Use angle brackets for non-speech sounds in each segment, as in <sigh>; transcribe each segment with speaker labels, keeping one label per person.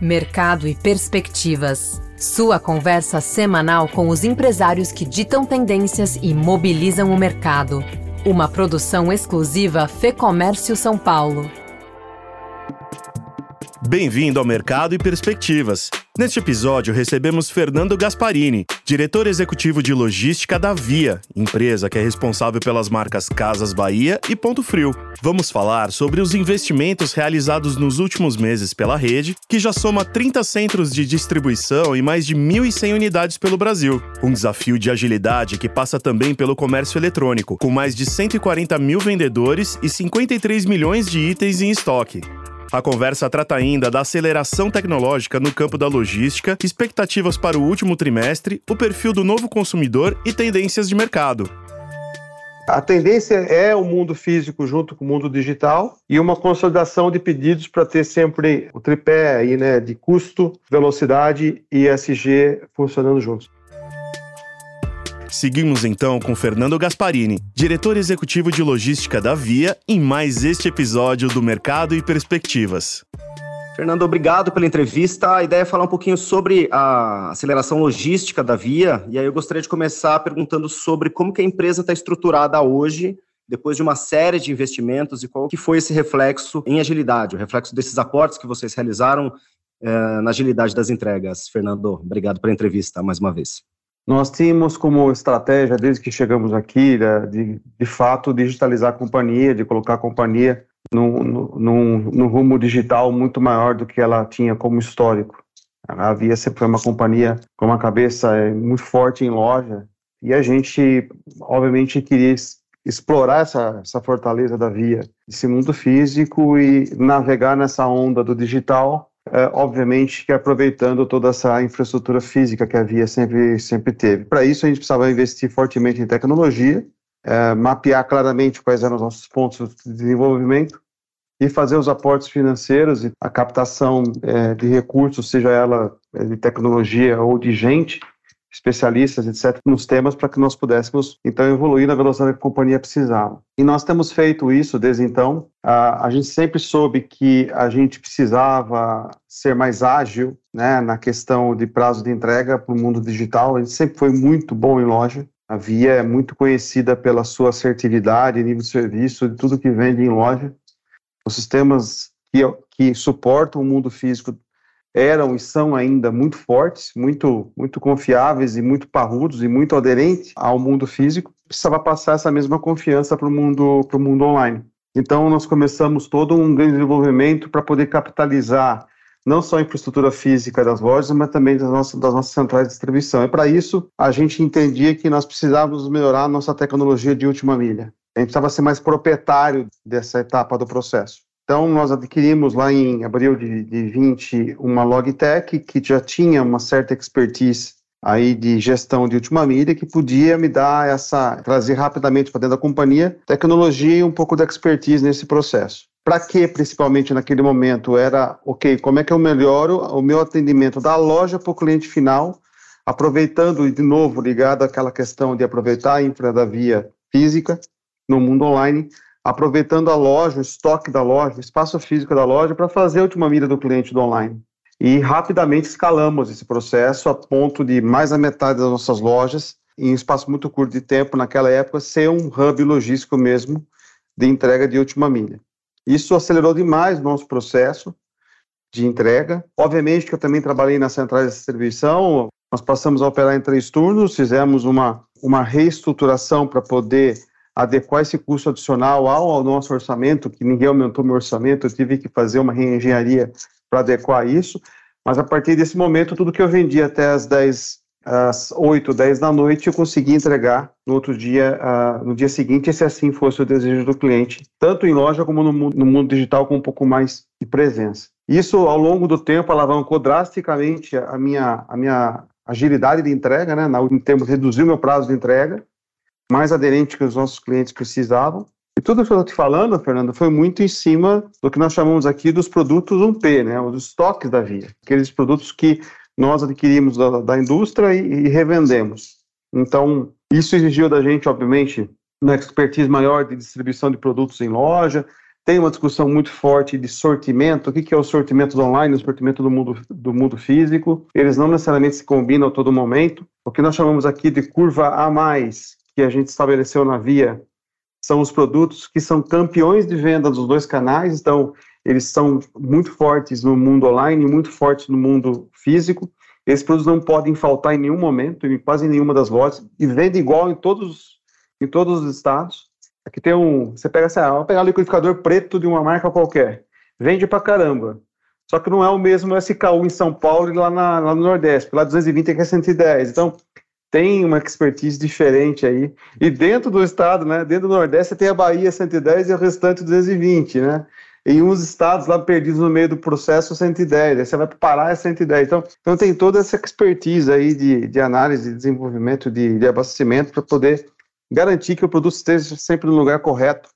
Speaker 1: Mercado e Perspectivas. Sua conversa semanal com os empresários que ditam tendências e mobilizam o mercado. Uma produção exclusiva Fê Comércio São Paulo.
Speaker 2: Bem-vindo ao Mercado e Perspectivas. Neste episódio, recebemos Fernando Gasparini, diretor executivo de logística da Via, empresa que é responsável pelas marcas Casas Bahia e Ponto Frio. Vamos falar sobre os investimentos realizados nos últimos meses pela rede, que já soma 30 centros de distribuição e mais de 1.100 unidades pelo Brasil. Um desafio de agilidade que passa também pelo comércio eletrônico, com mais de 140 mil vendedores e 53 milhões de itens em estoque. A conversa trata ainda da aceleração tecnológica no campo da logística, expectativas para o último trimestre, o perfil do novo consumidor e tendências de mercado.
Speaker 3: A tendência é o mundo físico junto com o mundo digital e uma consolidação de pedidos para ter sempre o tripé aí, né, de custo, velocidade e SG funcionando juntos.
Speaker 2: Seguimos então com Fernando Gasparini, diretor executivo de logística da Via, em mais este episódio do Mercado e Perspectivas.
Speaker 4: Fernando, obrigado pela entrevista. A ideia é falar um pouquinho sobre a aceleração logística da Via, e aí eu gostaria de começar perguntando sobre como que a empresa está estruturada hoje, depois de uma série de investimentos, e qual que foi esse reflexo em agilidade, o reflexo desses aportes que vocês realizaram eh, na agilidade das entregas. Fernando, obrigado pela entrevista mais uma vez.
Speaker 3: Nós tínhamos como estratégia, desde que chegamos aqui, né, de, de fato digitalizar a companhia, de colocar a companhia num, num rumo digital muito maior do que ela tinha como histórico. A Via sempre foi uma companhia com uma cabeça é, muito forte em loja e a gente, obviamente, queria explorar essa, essa fortaleza da Via, esse mundo físico e navegar nessa onda do digital é, obviamente que aproveitando toda essa infraestrutura física que a Via sempre, sempre teve. Para isso, a gente precisava investir fortemente em tecnologia, é, mapear claramente quais eram os nossos pontos de desenvolvimento e fazer os aportes financeiros e a captação é, de recursos, seja ela é, de tecnologia ou de gente, especialistas, etc., nos temas para que nós pudéssemos, então, evoluir na velocidade que a companhia precisava. E nós temos feito isso desde então. A, a gente sempre soube que a gente precisava ser mais ágil né, na questão de prazo de entrega para o mundo digital. A gente sempre foi muito bom em loja. A Via é muito conhecida pela sua assertividade, nível de serviço, de tudo que vende em loja. Os sistemas que, que suportam o mundo físico eram e são ainda muito fortes, muito, muito confiáveis e muito parrudos e muito aderentes ao mundo físico, precisava passar essa mesma confiança para o mundo, mundo online. Então, nós começamos todo um grande desenvolvimento para poder capitalizar não só a infraestrutura física das lojas, mas também das nossas, das nossas centrais de distribuição. E para isso, a gente entendia que nós precisávamos melhorar a nossa tecnologia de última milha. A gente precisava ser mais proprietário dessa etapa do processo. Então, nós adquirimos lá em abril de, de 20 uma Logitech que já tinha uma certa expertise aí de gestão de última milha que podia me dar essa trazer rapidamente para dentro da companhia tecnologia e um pouco de expertise nesse processo. Para que, principalmente naquele momento, era, ok, como é que eu melhoro o meu atendimento da loja para o cliente final, aproveitando, de novo, ligado àquela questão de aproveitar a infra da via física no mundo online, aproveitando a loja, o estoque da loja, o espaço físico da loja, para fazer a última mira do cliente do online. E rapidamente escalamos esse processo a ponto de mais da metade das nossas lojas, em espaço muito curto de tempo, naquela época, ser um hub logístico mesmo de entrega de última milha. Isso acelerou demais o nosso processo de entrega. Obviamente que eu também trabalhei nas centrais de distribuição, nós passamos a operar em três turnos, fizemos uma, uma reestruturação para poder adequar esse custo adicional ao, ao, nosso orçamento, que ninguém aumentou meu orçamento, eu tive que fazer uma reengenharia para adequar isso, mas a partir desse momento, tudo que eu vendi até as 10, às 8, 10 da noite, eu consegui entregar no outro dia, uh, no dia seguinte, se assim fosse o desejo do cliente, tanto em loja como no, no mundo digital, com um pouco mais de presença. Isso, ao longo do tempo, alavancou drasticamente a minha, a minha agilidade de entrega, né, em termos o meu prazo de entrega, mais aderente que os nossos clientes precisavam. E tudo que eu estou te falando, Fernando, foi muito em cima do que nós chamamos aqui dos produtos 1P, né, os estoques da Via, aqueles produtos que nós adquirimos da, da indústria e, e, revendemos. Então, isso exigiu da gente, obviamente, uma expertise maior de distribuição de produtos em loja, tem uma discussão muito forte de sortimento. O que é o sortimento do online, o sortimento do mundo, do mundo físico? Eles não necessariamente se combinam a todo momento. O que nós chamamos aqui de curva A, que a gente estabeleceu na via, são os produtos que são campeões de venda dos dois canais. Então, eles são muito fortes no mundo online, muito fortes no mundo físico. Esses produtos não podem faltar em nenhum momento, em quase nenhuma das lojas, e vende igual em todos, em todos os estados. Aqui tem um. Você pega assim, ah, vamos pegar um liquidificador preto de uma marca qualquer. Vende pra caramba. Só que não é o mesmo SKU em São Paulo e lá, na, lá no Nordeste, lá 220 aqui é 110. Então, tem uma expertise diferente aí. E dentro do estado, né, dentro do Nordeste, tem a Bahia 110 e o restante 220, né? Em uns estados lá perdidos no meio do processo, 110. Aí você vai para Pará, é 110. Então, então tem toda essa expertise aí de, de análise, de desenvolvimento, de, de abastecimento para poder garantir que o produto esteja sempre no lugar correto,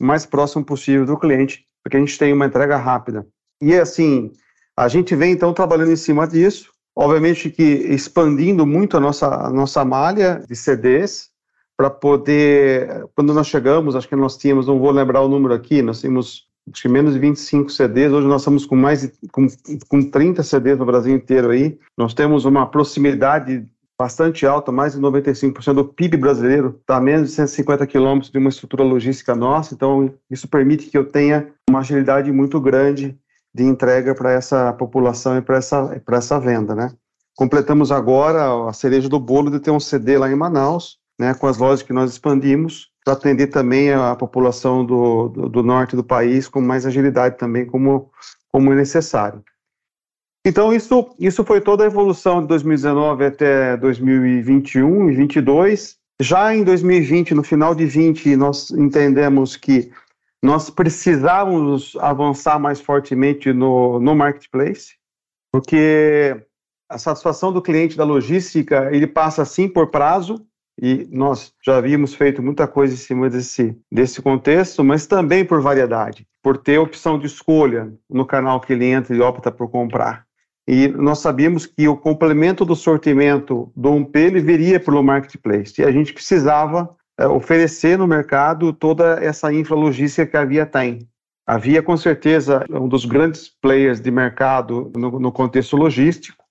Speaker 3: o mais próximo possível do cliente, para que a gente tenha uma entrega rápida. E assim, a gente vem então trabalhando em cima disso, obviamente que expandindo muito a nossa, a nossa malha de CDs, para poder, quando nós chegamos, acho que nós tínhamos, não vou lembrar o número aqui, nós tínhamos acho que menos de 25 CDs, hoje nós estamos com mais de, com, com 30 CDs no Brasil inteiro aí, nós temos uma proximidade bastante alta, mais de 95% do PIB brasileiro está a menos de 150 quilômetros de uma estrutura logística nossa, então isso permite que eu tenha uma agilidade muito grande de entrega para essa população e para essa, essa venda, né? Completamos agora a cereja do bolo de ter um CD lá em Manaus, né, com as lojas que nós expandimos, para atender também a população do, do, do, norte do país com mais agilidade também, como, como é necessário. Então, isso, isso foi toda a evolução de 2019 até 2021 e 2022. Já em 2020, no final de 20, nós entendemos que nós precisávamos avançar mais fortemente no, no marketplace, porque a satisfação do cliente da logística, ele passa sim por prazo, e nós já havíamos feito muita coisa em cima desse, desse contexto, mas também por variedade, por ter opção de escolha no canal que ele entra e opta por comprar. E nós sabíamos que o complemento do sortimento do 1P ele viria pelo marketplace. E a gente precisava oferecer no mercado toda essa infralogística que a Via tem. A Via, com certeza, é um dos grandes players de mercado no, no contexto logístico.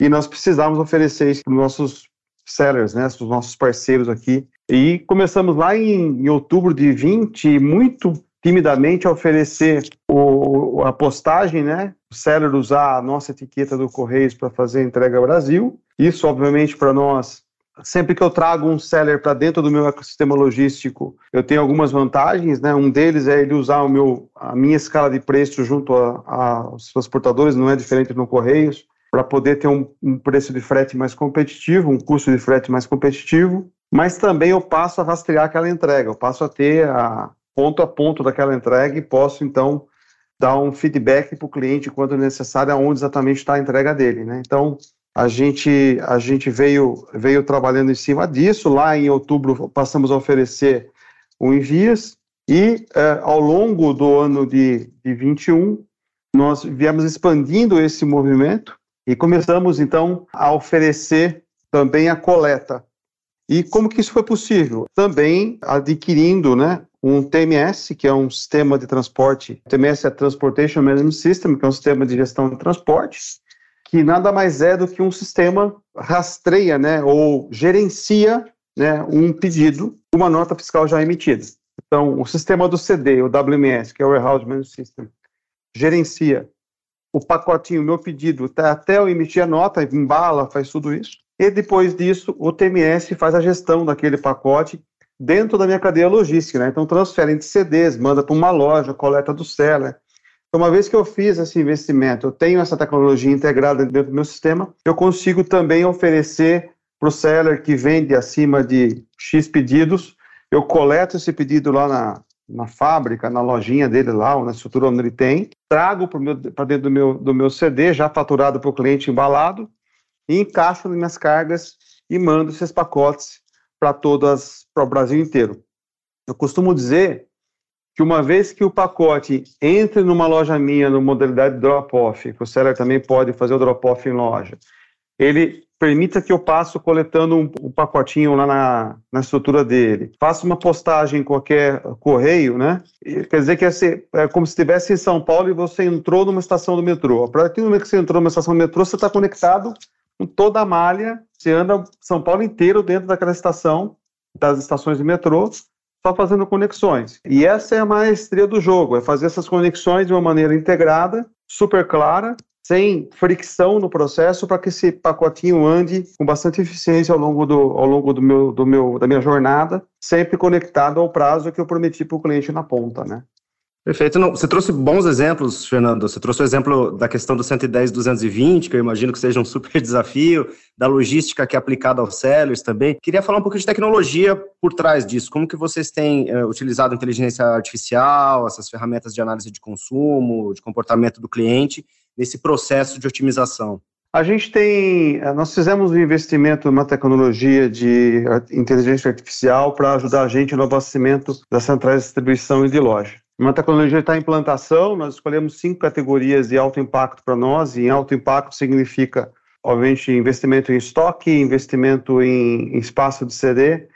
Speaker 3: E nós precisávamos oferecer isso para os nossos sellers, né, os nossos parceiros aqui. E começamos lá em, em outubro de 20, muito timidamente a oferecer o, a postagem, né? O seller usar a nossa etiqueta do Correios para fazer a entrega ao Brasil. Isso, obviamente, para nós, sempre que eu trago um seller para dentro do meu ecossistema logístico, eu tenho algumas vantagens, né? Um deles é ele usar o meu, a minha escala de preço junto aos transportadores, não é diferente no Correios, para poder ter um, um preço de frete mais competitivo, um custo de frete mais competitivo mas também eu passo a rastrear aquela entrega, eu passo a ter a, ponto a ponto daquela entrega e posso, então, dar um feedback para o cliente quando necessário, aonde exatamente está a entrega dele. Né? Então, a gente, a gente veio, veio trabalhando em cima disso. Lá em outubro, passamos a oferecer o Envias e, eh, ao longo do ano de, de 21, nós viemos expandindo esse movimento e começamos, então, a oferecer também a coleta. E como que isso foi possível? Também adquirindo né, um TMS, que é um sistema de transporte, TMS é Transportation Management System, que é um sistema de gestão de transportes, que nada mais é do que um sistema rastreia, né, ou gerencia, né, um pedido, uma nota fiscal já emitida. Então, o sistema do CD, o WMS, que é o Warehouse Management System, gerencia o pacotinho, o meu pedido, tá, até eu emitir a nota, embala, faz tudo isso. E depois disso, o TMS faz a gestão daquele pacote dentro da minha cadeia logística, né? Então transfere entre CDs, manda para uma loja, coleta do seller. Uma vez que eu fiz esse investimento, eu tenho essa tecnologia integrada dentro do meu sistema, eu consigo também oferecer para o seller que vende acima de X pedidos, eu coleto esse pedido lá na, na fábrica, na lojinha dele lá, ou na estrutura onde ele tem, trago para dentro do meu, do meu CD, já faturado para o cliente embalado, e encaixo nas minhas cargas e mando esses pacotes para todas, para o Brasil inteiro. Eu costumo dizer que uma vez que o pacote entre numa loja minha, no modalidade drop-off, que o seller também pode fazer o drop-off em loja, ele permita que eu passe coletando um, um, pacotinho lá na, na estrutura dele, faça uma postagem em qualquer correio, né? Quer dizer que é, é como se estivesse em São Paulo e você entrou numa estação do metrô. A partir do momento que você entrou numa estação do metrô, você está conectado com toda a malha, você anda São Paulo inteiro dentro daquela estação, das estações de metrô, só fazendo conexões. E essa é a maestria do jogo, é fazer essas conexões de uma maneira integrada, super clara, sem fricção no processo para que esse pacotinho ande com bastante eficiência ao longo, do, ao longo do meu, do meu, da minha jornada, sempre conectado ao prazo que eu prometi para o cliente na ponta, né?
Speaker 4: Perfeito. Não, você trouxe bons exemplos, Fernando. Você trouxe o exemplo da questão do 110 220, que eu imagino que seja um super <laughs> desafio, da logística que é aplicada aos sellers também. Queria falar um pouquinho de tecnologia por trás disso. Como que vocês têm é, utilizado inteligência artificial, essas ferramentas de análise de consumo, de comportamento do cliente, nesse processo de otimização?
Speaker 3: A gente tem, eh, nós fizemos um investimento numa tecnologia de inteligência artificial para ajudar a gente no abastecimento das centrais de distribuição e de loja. Uma tecnologia está em implantação, nós escolhemos cinco categorias de alto impacto para nós, e em alto impacto significa, obviamente, investimento em estoque, investimento em, espaço de CD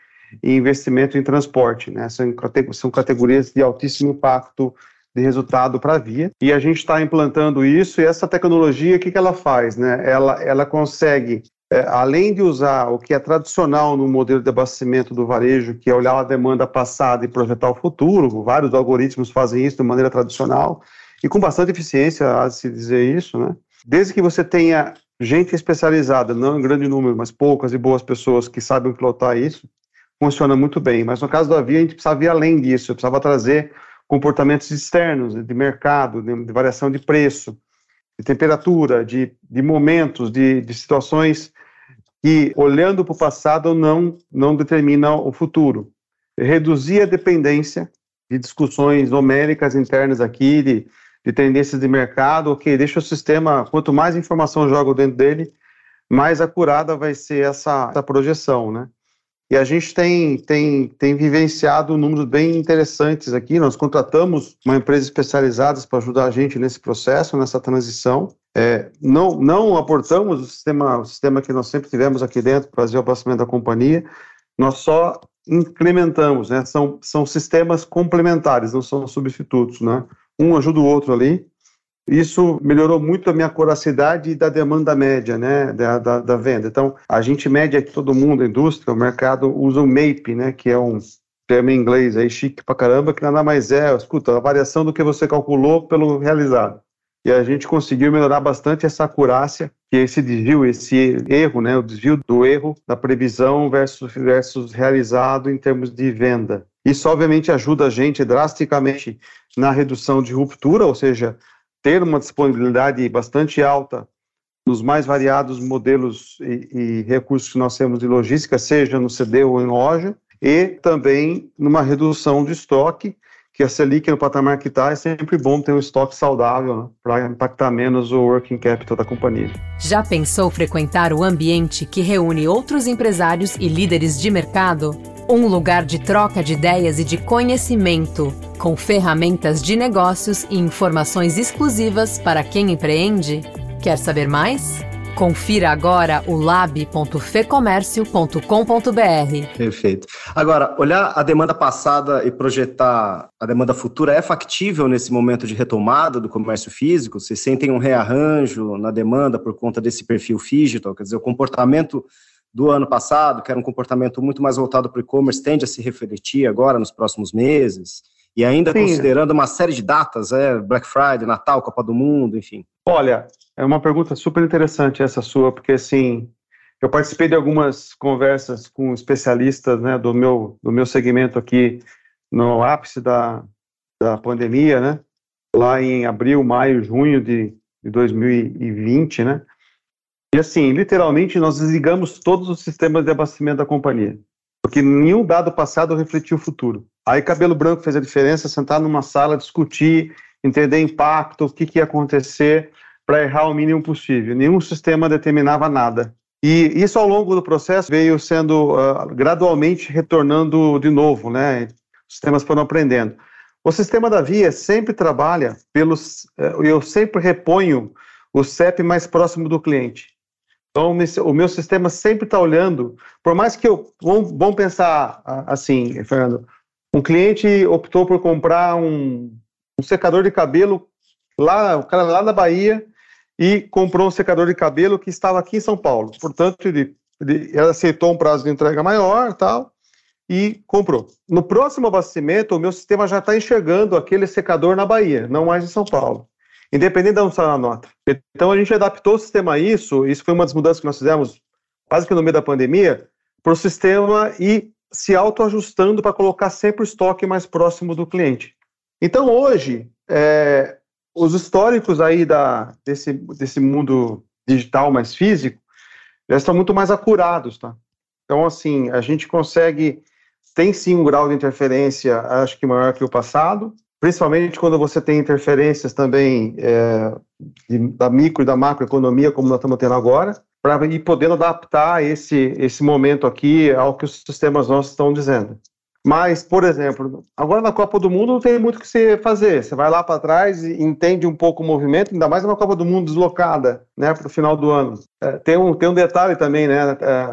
Speaker 3: e investimento em transporte. Né? São, são categorias de altíssimo impacto de resultado para a via. E a gente está implantando isso, e essa tecnologia, o que, que ela faz? Né? Ela, ela consegue é, além de usar o que é tradicional no modelo de abastecimento do varejo, que é olhar a demanda passada e projetar o futuro, vários algoritmos fazem isso de maneira tradicional e com bastante eficiência, a se dizer isso, né? Desde que você tenha gente especializada, não em grande número, mas poucas e boas pessoas que sabem pilotar isso, funciona muito bem. Mas no caso do Avia, a gente precisava ir além disso, precisava trazer comportamentos externos, de mercado, de, de variação de preço, de temperatura, de, de momentos, de, de situações que, olhando para o passado, não, não determina o futuro. Reduzir a dependência de discussões homéricas internas aqui, de, de tendências de mercado, ok, deixa o sistema, quanto mais informação jogo dentro dele, mais acurada vai ser essa, essa projeção, né? E a gente tem, tem, tem vivenciado números bem interessantes aqui. Nós contratamos uma empresa especializada para ajudar a gente nesse processo, nessa transição. É, não, não aportamos o sistema, o sistema que nós sempre tivemos aqui dentro para fazer o abastecimento da companhia, nós só incrementamos, né? São, são sistemas complementares, não são substitutos, né? Um ajuda o outro ali. Isso melhorou muito a minha coracidade da demanda média, né, da, da, da, venda. Então, a gente mede aqui todo mundo, a indústria, o mercado usa o MAPE, né, que é um termo em inglês aí chique pra caramba, que nada mais é, escuta, a variação do que você calculou pelo realizado e a gente conseguiu melhorar bastante essa acurácia, é esse desvio, esse erro, né, o desvio do erro da previsão versus, versus realizado em termos de venda. Isso, obviamente, ajuda a gente drasticamente na redução de ruptura, ou seja, ter uma disponibilidade bastante alta nos mais variados modelos e, e recursos que nós temos de logística, seja no CD ou em loja, e também numa redução de estoque, que a Selic no patamar que está, é sempre bom ter um estoque saudável né, para impactar menos o working capital da companhia.
Speaker 1: Já pensou frequentar o ambiente que reúne outros empresários e líderes de mercado? Um lugar de troca de ideias e de conhecimento, com ferramentas de negócios e informações exclusivas para quem empreende? Quer saber mais? Confira agora o lab.fecomércio.com.br.
Speaker 4: Perfeito. Agora, olhar a demanda passada e projetar a demanda futura é factível nesse momento de retomada do comércio físico? Vocês sentem um rearranjo na demanda por conta desse perfil digital? Quer dizer, o comportamento do ano passado, que era um comportamento muito mais voltado para o e-commerce, tende a se refletir agora nos próximos meses? E ainda Sim. considerando uma série de datas, é, Black Friday, Natal, Copa do Mundo, enfim.
Speaker 3: Olha, é uma pergunta super interessante essa sua, porque assim, eu participei de algumas conversas com especialistas né, do, meu, do meu segmento aqui no ápice da, da pandemia, né? Lá em abril, maio, junho de, de 2020, né? E assim, literalmente, nós desligamos todos os sistemas de abastecimento da companhia, porque nenhum dado passado refletiu o futuro. Aí cabelo branco fez a diferença, sentar numa sala, discutir, entender impacto, o que, que ia acontecer para errar o mínimo possível. Nenhum sistema determinava nada. E isso ao longo do processo veio sendo uh, gradualmente retornando de novo, né? Os sistemas foram aprendendo. O sistema da Via sempre trabalha pelos. Uh, eu sempre reponho o CEP mais próximo do cliente. Então, o meu sistema sempre está olhando, por mais que eu. Vamos, pensar assim, Fernando. Um cliente optou por comprar um, um secador de cabelo lá, o cara lá na Bahia, e comprou um secador de cabelo que estava aqui em São Paulo. Portanto, ele, ele aceitou um prazo de entrega maior tal, e comprou. No próximo abastecimento, o meu sistema já está enxergando aquele secador na Bahia, não mais em São Paulo. Independente de onde está a nota. Então a gente adaptou o sistema a isso, isso foi uma das mudanças que nós fizemos quase que no meio da pandemia, para o sistema ir se autoajustando para colocar sempre o estoque mais próximo do cliente. Então hoje, é, os históricos aí da, desse, desse mundo digital mais físico já estão muito mais acurados, tá? Então, assim, a gente consegue, tem sim um grau de interferência, acho que maior que o passado, principalmente quando você tem interferências também é, de, da micro e da macroeconomia, como nós estamos tendo agora, para ir podendo adaptar esse, esse momento aqui ao que os sistemas nossos estão dizendo. Mas, por exemplo, agora na Copa do Mundo não tem muito o que você fazer. Você vai lá para trás e entende um pouco o movimento, ainda mais uma Copa do Mundo deslocada né, para o final do ano. É, tem, um, tem um detalhe também, né? É,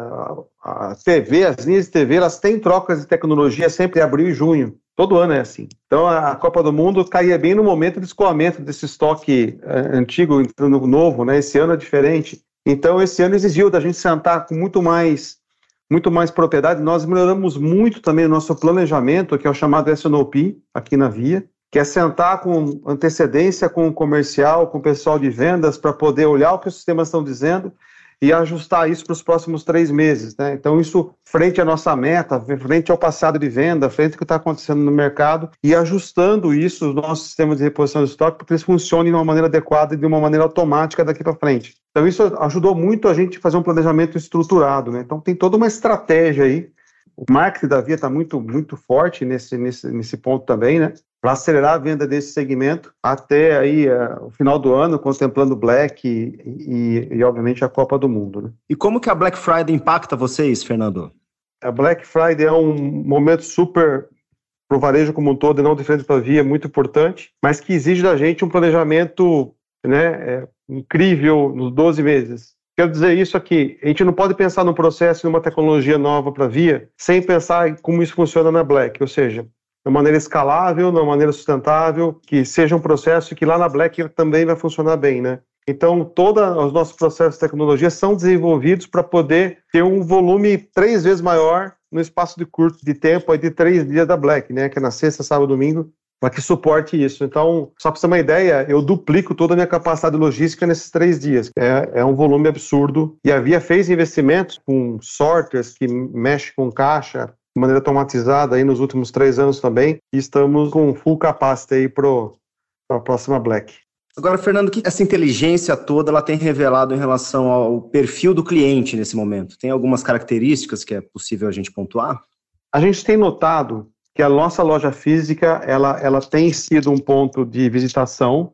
Speaker 3: a TV, as linhas de TV, elas têm trocas de tecnologia sempre em abril e junho. Todo ano é assim. Então a Copa do Mundo caía bem no momento de escoamento desse estoque é, antigo entrando novo, né? Esse ano é diferente. Então esse ano exigiu da gente sentar com muito mais muito mais propriedade. Nós melhoramos muito também o nosso planejamento, que é o chamado SNOP, aqui na Via, que é sentar com antecedência com o comercial, com o pessoal de vendas, para poder olhar o que os sistemas estão dizendo e ajustar isso para os próximos três meses. Né? Então, isso frente à nossa meta, frente ao passado de venda, frente ao que está acontecendo no mercado e ajustando isso, os nossos sistemas de reposição de estoque, para que eles funcionem de uma maneira adequada e de uma maneira automática daqui para frente. Então, isso ajudou muito a gente a fazer um planejamento estruturado. Né? Então, tem toda uma estratégia aí. O marketing da Via está muito, muito forte nesse, nesse, nesse ponto também, né? Para acelerar a venda desse segmento até aí uh, o final do ano, contemplando Black e, e, e, obviamente a Copa do Mundo. Né?
Speaker 4: E como que a Black Friday impacta vocês, Fernando?
Speaker 3: A Black Friday é um momento super para o varejo como um todo, e não diferente para a Via, muito importante, mas que exige da gente um planejamento né, é, incrível nos 12 meses. Quero dizer isso aqui, a gente não pode pensar num processo, numa tecnologia nova para a Via, sem pensar como isso funciona na Black, ou seja, de uma maneira escalável, de uma maneira sustentável, que seja um processo que lá na Black também vai funcionar bem, né? Então, todos os nossos processos de tecnologia são desenvolvidos para poder ter um volume três vezes maior no espaço de curto de tempo, aí de três dias da Black, né? Que é na sexta, sábado, domingo, para que suporte isso. Então, só para você ter uma ideia, eu duplico toda a minha capacidade logística nesses três dias. É, é um volume absurdo. E a Via fez investimentos com sorters que mexe com caixa, de maneira automatizada aí nos últimos três anos também. E estamos com full capacity aí para a próxima Black.
Speaker 4: Agora, Fernando, o que essa inteligência toda ela tem revelado em relação ao perfil do cliente nesse momento? Tem algumas características que é possível a gente pontuar?
Speaker 3: A gente tem notado que a nossa loja física ela, ela tem sido um ponto de visitação,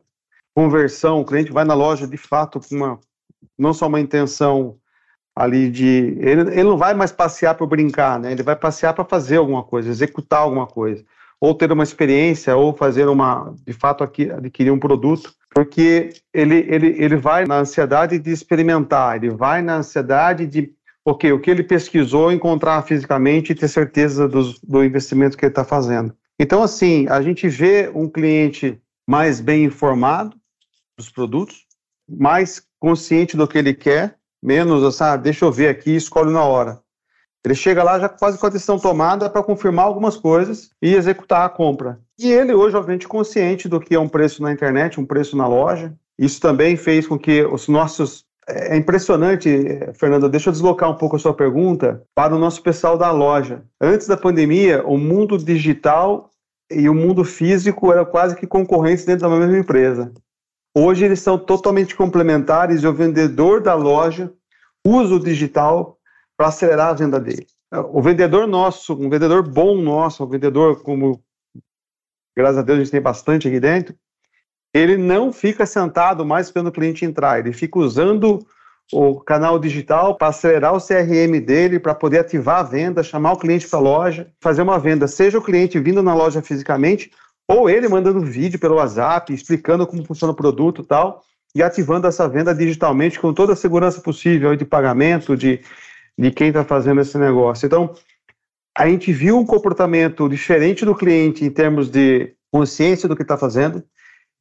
Speaker 3: conversão. O cliente vai na loja de fato com uma não só uma intenção ali de. Ele, ele não vai mais passear para brincar, né? Ele vai passear para fazer alguma coisa, executar alguma coisa, ou ter uma experiência, ou fazer uma, de fato, aqui, adquirir um produto, porque ele, ele, ele vai na ansiedade de experimentar, ele vai na ansiedade de, ok, o que ele pesquisou, encontrar fisicamente e ter certeza do, do investimento que ele está fazendo. Então, assim, a gente vê um cliente mais bem informado dos produtos, mais consciente do que ele quer, menos, sabe, deixa eu ver aqui e escolhe na hora. Ele chega lá já quase com a decisão tomada para confirmar algumas coisas e executar a compra. E ele hoje, obviamente, consciente do que é um preço na internet, um preço na loja. Isso também fez com que os nossos. É impressionante, Fernanda, deixa eu deslocar um pouco a sua pergunta para o nosso pessoal da loja. Antes da pandemia, o mundo digital e o mundo físico eram quase que concorrentes dentro da mesma empresa. Hoje eles são totalmente complementares e o vendedor da loja usa o digital para acelerar a venda dele. O vendedor nosso, um vendedor bom nosso, um vendedor como, graças a Deus, a gente tem bastante aqui dentro, ele não fica sentado mais esperando o cliente entrar, ele fica usando o canal digital para acelerar o CRM dele, para poder ativar a venda, chamar o cliente para a loja, fazer uma venda, seja o cliente vindo na loja fisicamente ou ele mandando vídeo pelo WhatsApp, explicando como funciona o produto e tal. e ativando essa venda digitalmente com toda a segurança possível de pagamento de, de quem está fazendo esse negócio. Então, a gente viu um comportamento diferente do cliente em termos de consciência do que está fazendo,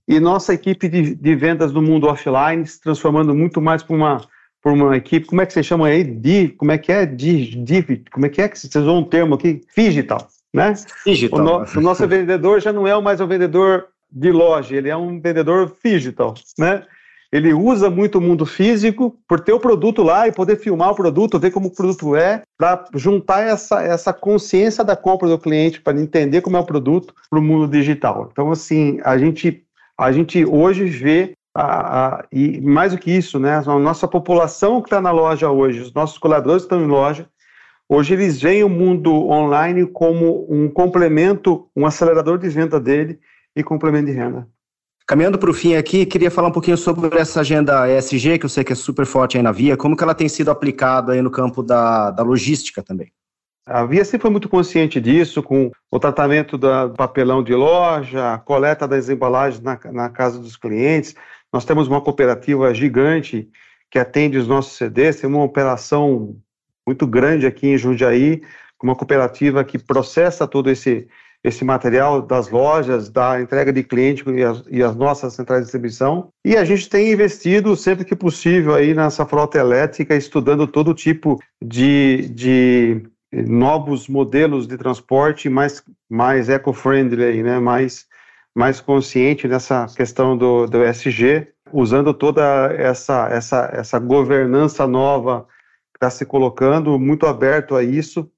Speaker 3: e nossa equipe de, de, vendas no mundo offline se transformando muito mais para uma, por uma equipe, como é que você chama aí? Di, como é que é? Di, di, como é que é que vocês usam um termo aqui? Digital, né? Digital. O, no, o nosso vendedor já não é mais um vendedor de loja, ele é um vendedor digital, né? Ele usa muito o mundo físico por ter o produto lá e poder filmar o produto, ver como o produto é, para juntar essa, essa consciência da compra do cliente, para entender como é o produto para o mundo digital. Então, assim, a gente, a gente hoje vê, a, a, e mais do que isso, né, a nossa população que está na loja hoje, os nossos colaboradores que estão em loja, hoje eles veem o mundo online como um complemento, um acelerador de venda dele e complemento de renda.
Speaker 4: Caminhando para o fim aqui, queria falar um pouquinho sobre essa agenda ESG, que eu sei que é super forte aí na Via, como que ela tem sido aplicada aí no campo da, da logística também.
Speaker 3: A Via sempre foi muito consciente disso, com o tratamento do papelão de loja, a coleta das embalagens na, na casa dos clientes. Nós temos uma cooperativa gigante que atende os nossos CDs, tem uma operação muito grande aqui em Jundiaí, uma cooperativa que processa todo esse, esse material das lojas, da entrega de cliente e as, e as, nossas centrais de distribuição. E a gente tem investido sempre que possível aí nessa frota elétrica, estudando todo tipo de, de novos modelos de transporte mais, mais eco-friendly, né? mais, mais consciente nessa questão do, do ESG, usando toda essa, essa, essa governança nova está se colocando, muito aberto a isso,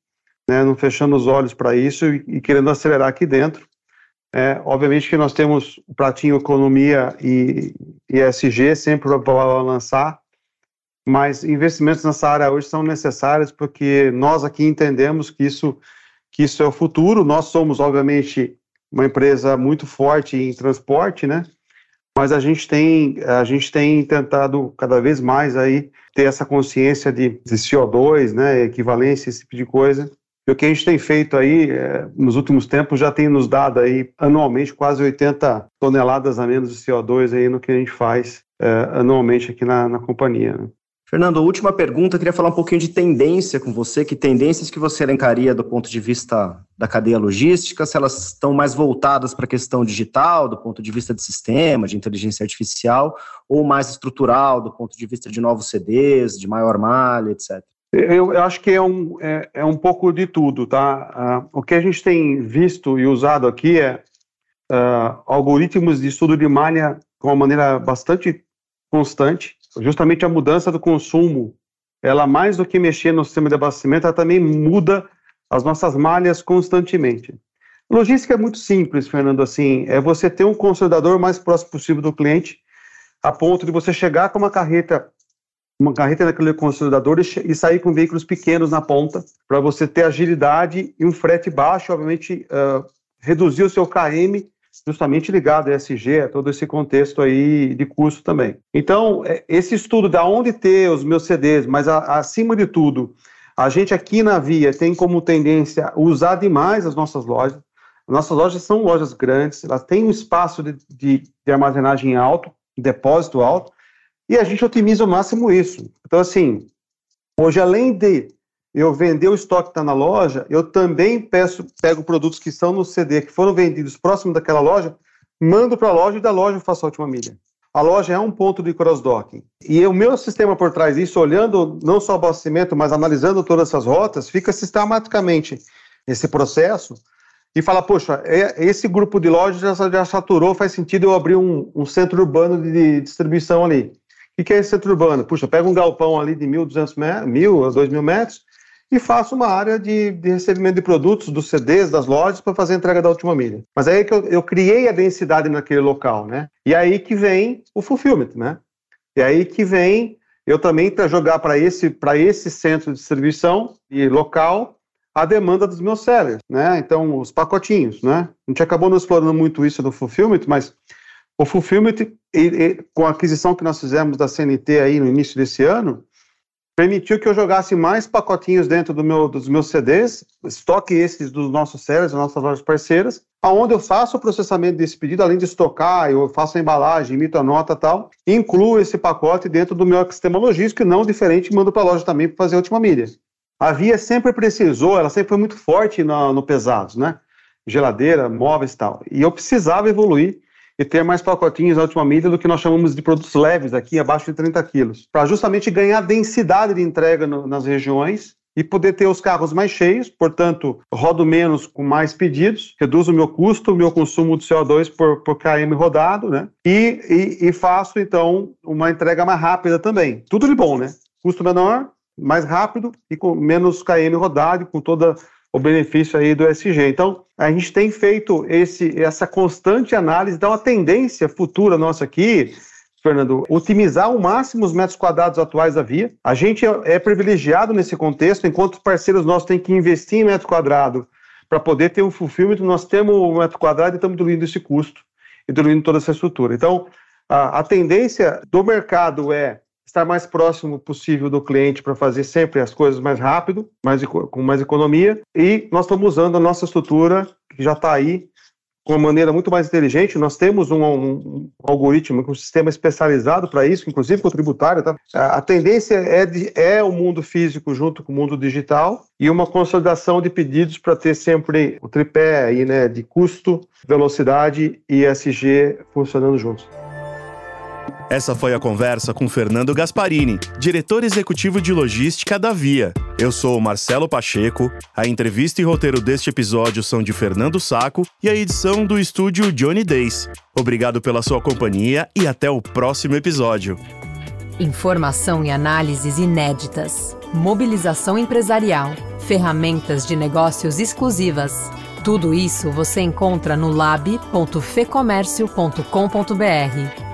Speaker 3: né, não fechando os olhos para isso e, e, querendo acelerar aqui dentro. É, obviamente que nós temos o pratinho economia e, ESG sempre para lançar, mas investimentos nessa área hoje são necessários porque nós aqui entendemos que isso, que isso é o futuro. Nós somos, obviamente, uma empresa muito forte em transporte, né? Mas a gente tem, a gente tem tentado cada vez mais aí ter essa consciência de, de CO2, né, equivalência, esse tipo de coisa, e o que a gente tem feito aí, é, nos últimos tempos, já tem nos dado aí anualmente quase 80 toneladas a menos de CO2 aí no que a gente faz é, anualmente aqui na, na companhia. Né?
Speaker 4: Fernando, última pergunta, queria falar um pouquinho de tendência com você, que tendências que você elencaria do ponto de vista da cadeia logística, se elas estão mais voltadas para a questão digital, do ponto de vista de sistema, de inteligência artificial, ou mais estrutural, do ponto de vista de novos CDs, de maior malha, etc.
Speaker 3: Eu, eu, acho que é um, é, é um pouco de tudo, tá? Uh, o que a gente tem visto e usado aqui é uh, algoritmos de estudo de malha com uma maneira bastante constante. Justamente a mudança do consumo, ela mais do que mexer no sistema de abastecimento, ela também muda as nossas malhas constantemente. Logística é muito simples, Fernando, assim, é você ter um consolidador mais próximo possível do cliente, a ponto de você chegar com uma carreta uma carreta naquele consolidador e, e sair com veículos pequenos na ponta, para você ter agilidade e um frete baixo, obviamente, uh, reduzir o seu KM justamente ligado a ESG, a todo esse contexto aí de custo também. Então, é, esse estudo da onde ter os meus CDs, mas a, acima de tudo, a gente aqui na Via tem como tendência usar demais as nossas lojas. Nossas lojas são lojas grandes, elas têm um espaço de, de, de armazenagem alto, depósito alto, e a gente otimiza ao máximo isso. Então, assim, hoje, além de eu vender o estoque que está na loja, eu também peço, pego produtos que estão no CD, que foram vendidos próximo daquela loja, mando para a loja e da loja eu faço a última milha. A loja é um ponto de cross-docking. E o meu sistema por trás disso, olhando não só o abastecimento, mas analisando todas essas rotas, fica sistematicamente esse processo e fala, poxa, é, esse grupo de lojas já, já saturou, faz sentido eu abrir um, um centro urbano de distribuição ali. O que é esse centro urbano? Puxa, pega um galpão ali de 1.200 metros, 1.000 a 2.000 metros e faço uma área de, de, recebimento de produtos dos CDs, das lojas, para fazer a entrega da última milha. Mas aí é que eu, eu, criei a densidade naquele local, né? E aí que vem o fulfillment, né? E aí que vem eu também para jogar para esse, esse centro de distribuição e local a demanda dos meus sellers, né? Então, os pacotinhos, né? A gente acabou não explorando muito isso no fulfillment, mas o fulfillment, e, e, com a aquisição que nós fizemos da CNT aí no início desse ano, permitiu que eu jogasse mais pacotinhos dentro do meu, dos meus CDs, estoque esses dos nossos sellers, das nossas lojas parceiras, aonde eu faço o processamento desse pedido, além de estocar, eu faço a embalagem, imito a nota e tal, incluo esse pacote dentro do meu sistema logístico, e não diferente, mando para a loja também para fazer a última milha. A Via sempre precisou, ela sempre foi muito forte no, no pesados, né? Geladeira, móveis e tal. E eu precisava evoluir e ter mais pacotinhos na última milha do que nós chamamos de produtos leves aqui, abaixo de 30 quilos, para justamente ganhar densidade de entrega no, nas regiões e poder ter os carros mais cheios, portanto, rodo menos com mais pedidos, reduzo o meu custo, o meu consumo de CO2 por, por KM rodado, né? E, e, e faço, então, uma entrega mais rápida também. Tudo de bom, né? Custo menor, mais rápido e com menos KM rodado, com todo o benefício aí do SG. Então, a gente tem feito esse, essa constante análise, então a tendência futura nossa aqui, Fernando, otimizar ao máximo os metros quadrados atuais da via. A gente é, é privilegiado nesse contexto, enquanto os parceiros nossos têm que investir em metro quadrado para poder ter um fulfillment, nós temos o metro quadrado e estamos diluindo esse custo e diluindo toda essa estrutura. Então, a, a tendência do mercado é estar mais próximo possível do cliente para fazer sempre as coisas mais rápido, mais, com mais economia. E nós estamos usando a nossa estrutura, que já está aí, com uma maneira muito mais inteligente. Nós temos um, um, um algoritmo, um sistema especializado para isso, inclusive com o tributário. Tá? A tendência é, de, é o mundo físico junto com o mundo digital e uma consolidação de pedidos para ter sempre o tripé aí, né, de custo, velocidade e SG funcionando juntos.
Speaker 2: Essa foi a conversa com Fernando Gasparini, diretor executivo de logística da Via. Eu sou o Marcelo Pacheco, a entrevista e roteiro deste episódio são de Fernando Saco e a edição do estúdio Johnny Days. Obrigado pela sua companhia e até o próximo episódio.
Speaker 1: Informação e análises inéditas, mobilização empresarial, ferramentas de negócios exclusivas. Tudo isso você encontra no lab.fecomércio.com.br.